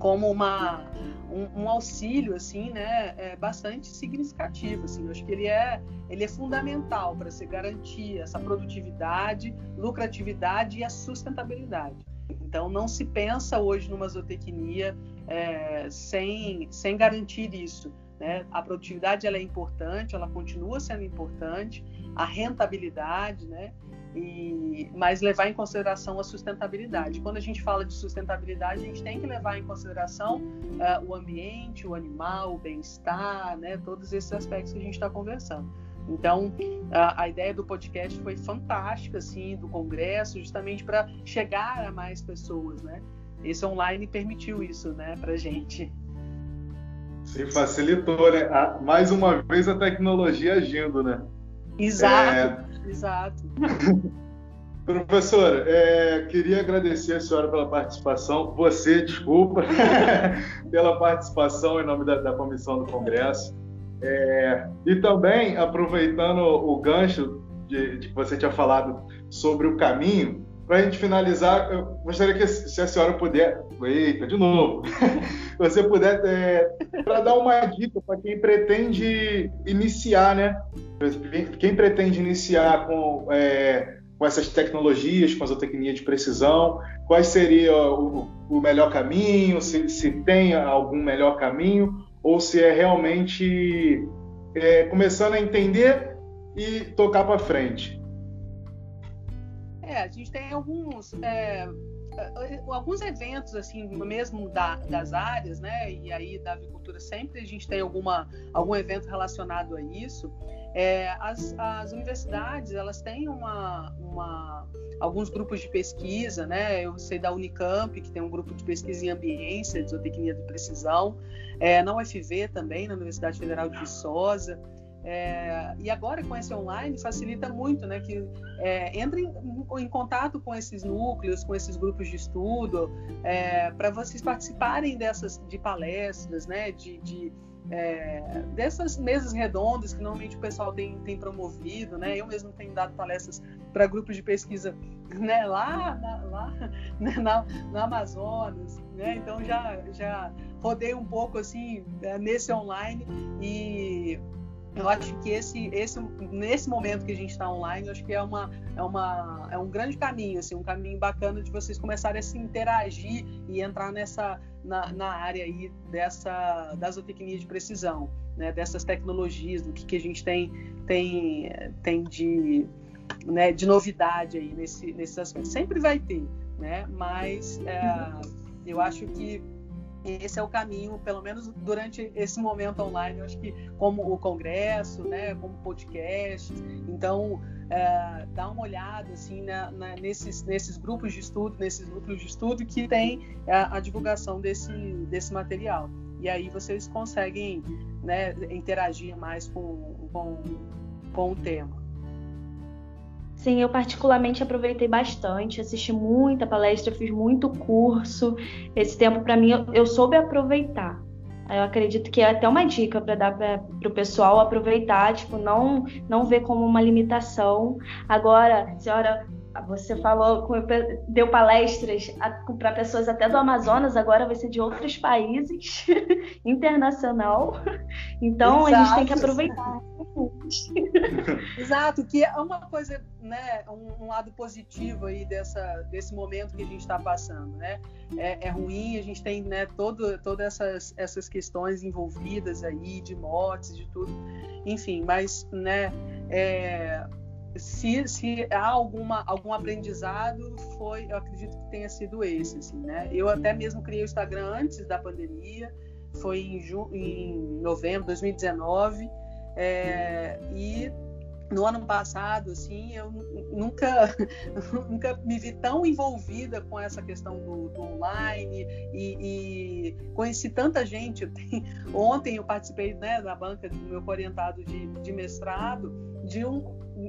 como uma um, um, auxílio assim, né, é bastante significativo. Assim, eu acho que ele é, ele é fundamental para se garantir essa produtividade, lucratividade e a sustentabilidade. Então, não se pensa hoje numa zootecnia é, sem, sem garantir isso. Né? A produtividade ela é importante, ela continua sendo importante, a rentabilidade, né? E, mas levar em consideração a sustentabilidade. Quando a gente fala de sustentabilidade, a gente tem que levar em consideração uh, o ambiente, o animal, o bem-estar, né? todos esses aspectos que a gente está conversando. Então, a, a, ideia do podcast foi fantástica, assim, do congresso, justamente para chegar a mais pessoas, né? Esse online permitiu isso, né, para gente. Sim, facilitou, né? mais uma vez a tecnologia agindo, né? Exato. É... Exato. [laughs] Professora, é, queria agradecer a senhora pela participação. Você, desculpa, [laughs] pela participação em nome da, da comissão do Congresso. É, e também, aproveitando o gancho de, de, que você tinha falado sobre o caminho, para a gente finalizar, eu gostaria que, se a senhora puder. Eita, de novo! [laughs] você puder, é, para dar uma dica para quem pretende iniciar, né? Quem pretende iniciar com, é, com essas tecnologias, com a zootecnia de precisão, qual seria o, o melhor caminho, se, se, tem algum melhor caminho, ou se é realmente é, começando a entender e tocar para frente. É, a gente tem alguns, é, alguns eventos assim mesmo da, das áreas né e aí da avicultura sempre a gente tem alguma algum evento relacionado a isso. É, as, as, universidades elas têm uma, uma, alguns grupos de pesquisa né eu sei da Unicamp que tem um grupo de pesquisa em ambiência de zootecnia de precisão é, na UFV também na Universidade Federal de Viçosa é, e agora com esse online facilita muito, né? Que é, em, em, contato com esses núcleos, com esses grupos de estudo, é, para vocês participarem dessas de palestras, né? De, de é, dessas mesas redondas que normalmente o pessoal tem, tem promovido, né? Eu mesmo tenho dado palestras para grupos de pesquisa, né? Lá, na, lá [laughs] né? na, na Amazonas, né? Então já já rodei um pouco assim é, nesse online e eu acho que esse, esse, nesse momento que a gente está online, eu acho que é, uma, é, uma, é um grande caminho, assim, um caminho bacana de vocês começarem a se interagir e entrar nessa na, na área aí dessa da zootecnia de precisão, né, dessas tecnologias, do que, que a gente tem tem tem de né, de novidade aí nesse nesses aspectos. Sempre vai ter, né? Mas é, eu acho que esse é o caminho, pelo menos durante esse momento online, eu acho que como o congresso, né, como podcast, então é, dá uma olhada assim na, na, nesses, nesses grupos de estudo, nesses núcleos de estudo que tem a, a, divulgação desse, desse material. E aí vocês conseguem né, interagir mais com, com, com o tema. Sim, eu particularmente aproveitei bastante, assisti muita palestra, fiz muito curso. Esse tempo para mim eu, eu, soube aproveitar. Eu acredito que é até uma dica para dar para o pessoal aproveitar, tipo, não não ver como uma limitação. Agora, senhora você falou, deu palestras para pessoas até do Amazonas, agora vai ser de outros países, [laughs] internacional. Então Exato. a gente tem que aproveitar. [laughs] Exato, que é uma coisa, né, um, um, lado positivo aí dessa, desse momento que a gente está passando, né? É, é, ruim, a gente tem, né, todo, todas essas, essas questões envolvidas aí de mortes, de tudo, enfim, mas, né, é, se, se há alguma, algum aprendizado, foi, eu acredito que tenha sido esse, assim, né? Eu até mesmo criei o Instagram antes da pandemia, foi em, ju, em novembro de 2019, é, e no ano passado, assim, eu nunca, [laughs] nunca me vi tão envolvida com essa questão do, do online e, e, conheci tanta gente. [laughs] Eu tenho, ontem eu participei né, da banca do meu orientado de, de mestrado de um,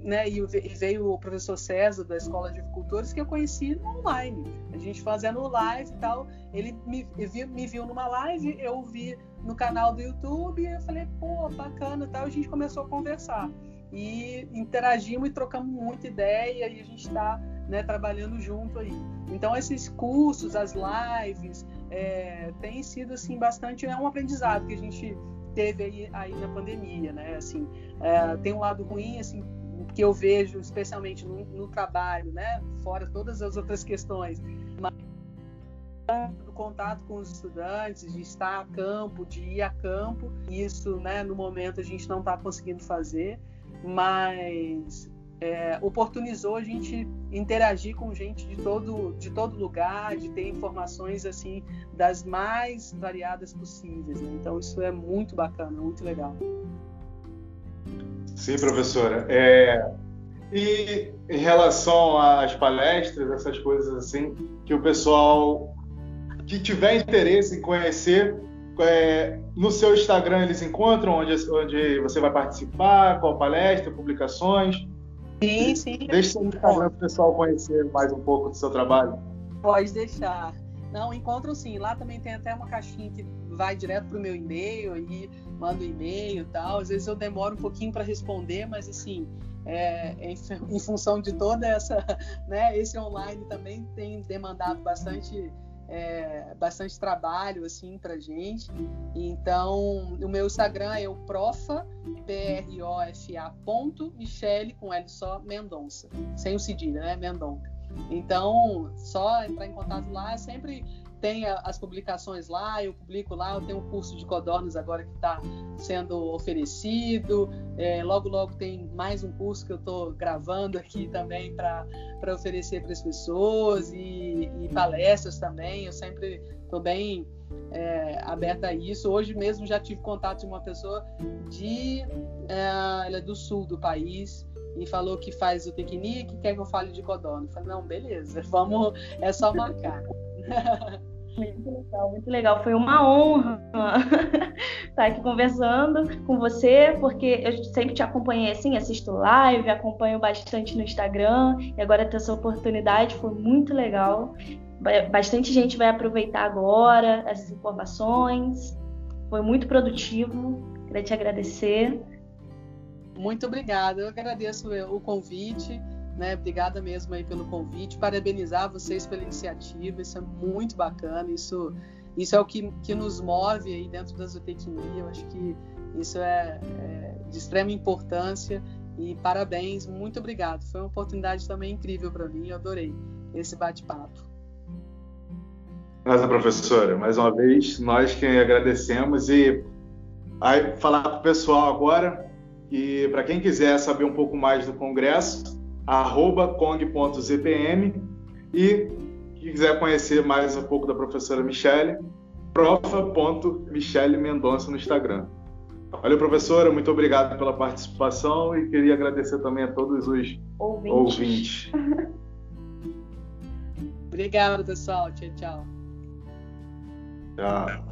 né, e veio o professor César da Escola de Agricultores que eu conheci online. A gente fazendo live e tal. Ele me, viu, me viu numa live, eu vi no canal do YouTube, e eu falei, pô, bacana e tal. A gente começou a conversar. E interagimos e trocamos muita ideia e a gente está né, trabalhando junto aí. Então, esses cursos, as lives, é, tem sido assim bastante é um aprendizado que a gente teve aí, aí na pandemia, né? Assim, é, tem um lado ruim, assim, que eu vejo especialmente no, no, trabalho, né? Fora todas as outras questões, mas do contato com os estudantes, de estar a campo, de ir a campo, isso, né? No momento a gente não está conseguindo fazer, mas é, oportunizou a gente interagir com gente de todo, de todo lugar, de ter informações assim das mais variadas possíveis. Né? Então isso é muito bacana, muito legal. Sim, professora. É... E em relação às palestras, essas coisas assim, que o pessoal que tiver interesse em conhecer, é, no seu Instagram eles encontram onde, onde você vai participar, qual palestra, publicações. Sim, sim. Deixe seu Instagram para o pessoal conhecer mais um pouco do seu trabalho. Pode deixar. Não, encontram sim. Lá também tem até uma caixinha que vai direto para o meu e-mail manda um e-mail e tal. Às vezes eu demoro um pouquinho para responder, mas assim, é, em, em, função de toda essa, [laughs] né, esse online também tem demandado bastante é, bastante trabalho assim para gente. Então, o meu Instagram é o profa, P-R-O-F-A ponto, Michele, com L só, Mendonça. Sem o cedilha, né? Mendonça. Então, só entrar em contato lá, sempre tem as publicações lá, eu publico lá, eu tenho um curso de codornas agora que está sendo oferecido. É, logo, logo tem mais um curso que eu estou gravando aqui também para oferecer para as pessoas e, e, palestras também. Eu sempre estou bem é, aberta a isso. Hoje mesmo já tive contato de uma pessoa de, é, ela é do sul do país e falou que faz o piquenique, quer que eu fale de codorna. Eu falei, não, beleza, [laughs] vamos, é só marcar. Muito legal, muito legal. Foi uma honra estar [laughs] aqui conversando com você, porque eu sempre te acompanhei assim, assisto live, acompanho bastante no Instagram, e agora ter essa oportunidade foi muito legal. Bastante gente vai aproveitar agora essas informações. Foi muito produtivo. Queria te agradecer. Muito obrigada. Eu agradeço o convite. Né? Obrigada mesmo aí pelo convite, parabenizar vocês pela iniciativa, isso é muito bacana, isso, isso é o que, que nos move aí dentro da zootecnia, eu acho que isso é, é de extrema importância. E parabéns, muito obrigado, foi uma oportunidade também incrível para mim, eu adorei esse bate-papo. Nossa, professora, mais uma vez, nós que agradecemos. E aí, falar para o pessoal agora e para quem quiser saber um pouco mais do Congresso, arroba cong.zpm e quem quiser conhecer mais um pouco da professora Michele, profa.michele Mendonça no Instagram. Valeu, professora, muito obrigado pela participação e queria agradecer também a todos os ouvintes. ouvintes. [laughs] Obrigado, pessoal. Tchau, tchau. Tchau.